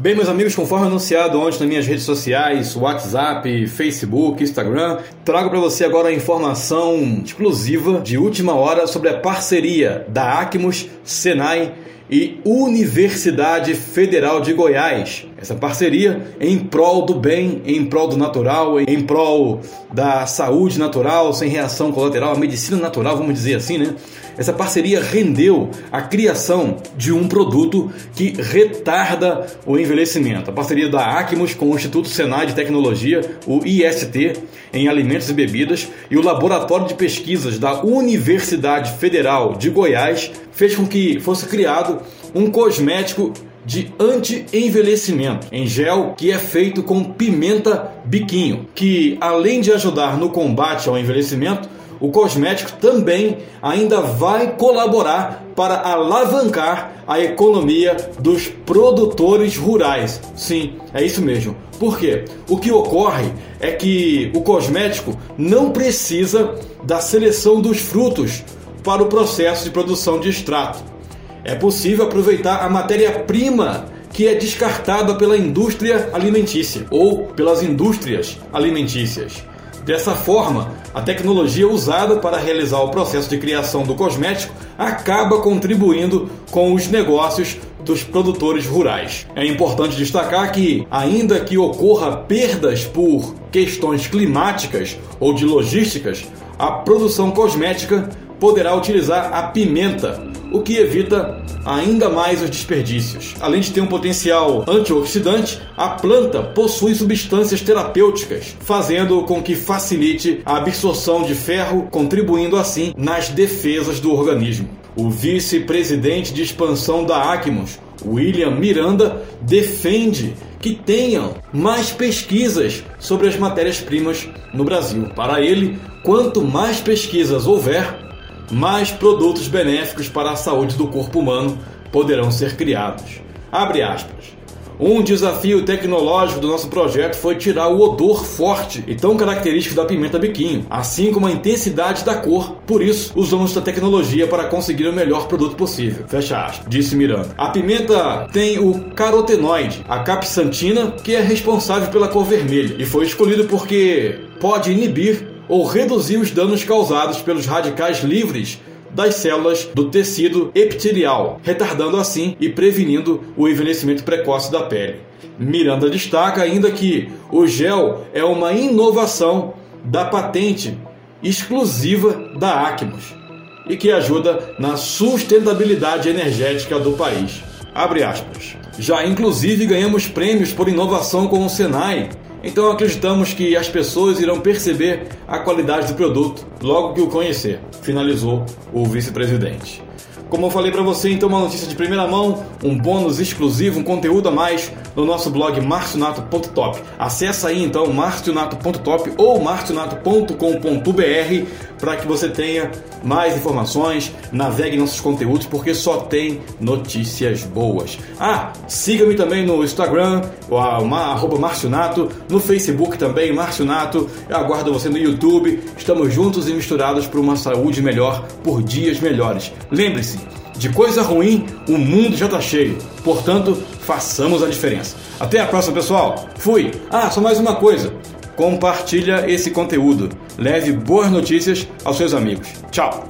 Bem, meus amigos, conforme anunciado ontem nas minhas redes sociais, WhatsApp, Facebook, Instagram, trago para você agora a informação exclusiva de última hora sobre a parceria da Acmos, Senai e Universidade Federal de Goiás. Essa parceria em prol do bem, em prol do natural, em prol da saúde natural, sem reação colateral, a medicina natural, vamos dizer assim, né? Essa parceria rendeu a criação de um produto que retarda o envelhecimento. A parceria da Acmos com o Instituto Senai de Tecnologia, o IST, em alimentos e bebidas, e o Laboratório de Pesquisas da Universidade Federal de Goiás fez com que fosse criado um cosmético de anti-envelhecimento em gel que é feito com pimenta biquinho, que além de ajudar no combate ao envelhecimento, o cosmético também ainda vai colaborar para alavancar a economia dos produtores rurais. Sim, é isso mesmo. Por quê? O que ocorre é que o cosmético não precisa da seleção dos frutos para o processo de produção de extrato. É possível aproveitar a matéria-prima que é descartada pela indústria alimentícia ou pelas indústrias alimentícias. Dessa forma, a tecnologia usada para realizar o processo de criação do cosmético acaba contribuindo com os negócios dos produtores rurais. É importante destacar que, ainda que ocorra perdas por questões climáticas ou de logísticas, a produção cosmética poderá utilizar a pimenta, o que evita ainda mais os desperdícios. Além de ter um potencial antioxidante, a planta possui substâncias terapêuticas, fazendo com que facilite a absorção de ferro, contribuindo assim nas defesas do organismo. O vice-presidente de expansão da Acmos, William Miranda, defende que tenham mais pesquisas sobre as matérias-primas no Brasil. Para ele, quanto mais pesquisas houver, mais produtos benéficos para a saúde do corpo humano poderão ser criados. Abre aspas. Um desafio tecnológico do nosso projeto foi tirar o odor forte e tão característico da pimenta biquinho, assim como a intensidade da cor. Por isso, usamos esta tecnologia para conseguir o melhor produto possível. Fecha aspas, disse Miranda. A pimenta tem o carotenoide, a capsantina, que é responsável pela cor vermelha, e foi escolhido porque pode inibir ou reduzir os danos causados pelos radicais livres das células do tecido epitelial, retardando assim e prevenindo o envelhecimento precoce da pele. Miranda destaca ainda que o gel é uma inovação da patente exclusiva da Acmos e que ajuda na sustentabilidade energética do país. Abre aspas. Já inclusive ganhamos prêmios por inovação com o Senai então acreditamos que as pessoas irão perceber a qualidade do produto logo que o conhecer, finalizou o vice-presidente. Como eu falei para você, então uma notícia de primeira mão, um bônus exclusivo, um conteúdo a mais no nosso blog marcionato.top. Acesse aí então marcionato.top ou marcionato.com.br para que você tenha mais informações, navegue nossos conteúdos, porque só tem notícias boas. Ah, siga-me também no Instagram, arroba Marcionato, no Facebook também, Marcionato. Eu aguardo você no YouTube. Estamos juntos e misturados por uma saúde melhor, por dias melhores. Lembre-se, de coisa ruim, o mundo já está cheio. Portanto, façamos a diferença. Até a próxima, pessoal. Fui. Ah, só mais uma coisa compartilha esse conteúdo. Leve boas notícias aos seus amigos. Tchau!